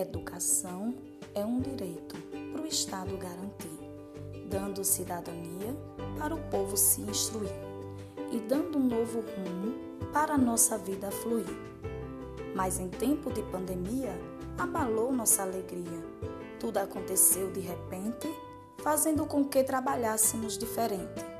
Educação é um direito para o Estado garantir, dando cidadania para o povo se instruir e dando um novo rumo para a nossa vida fluir. Mas em tempo de pandemia, abalou nossa alegria. Tudo aconteceu de repente, fazendo com que trabalhássemos diferente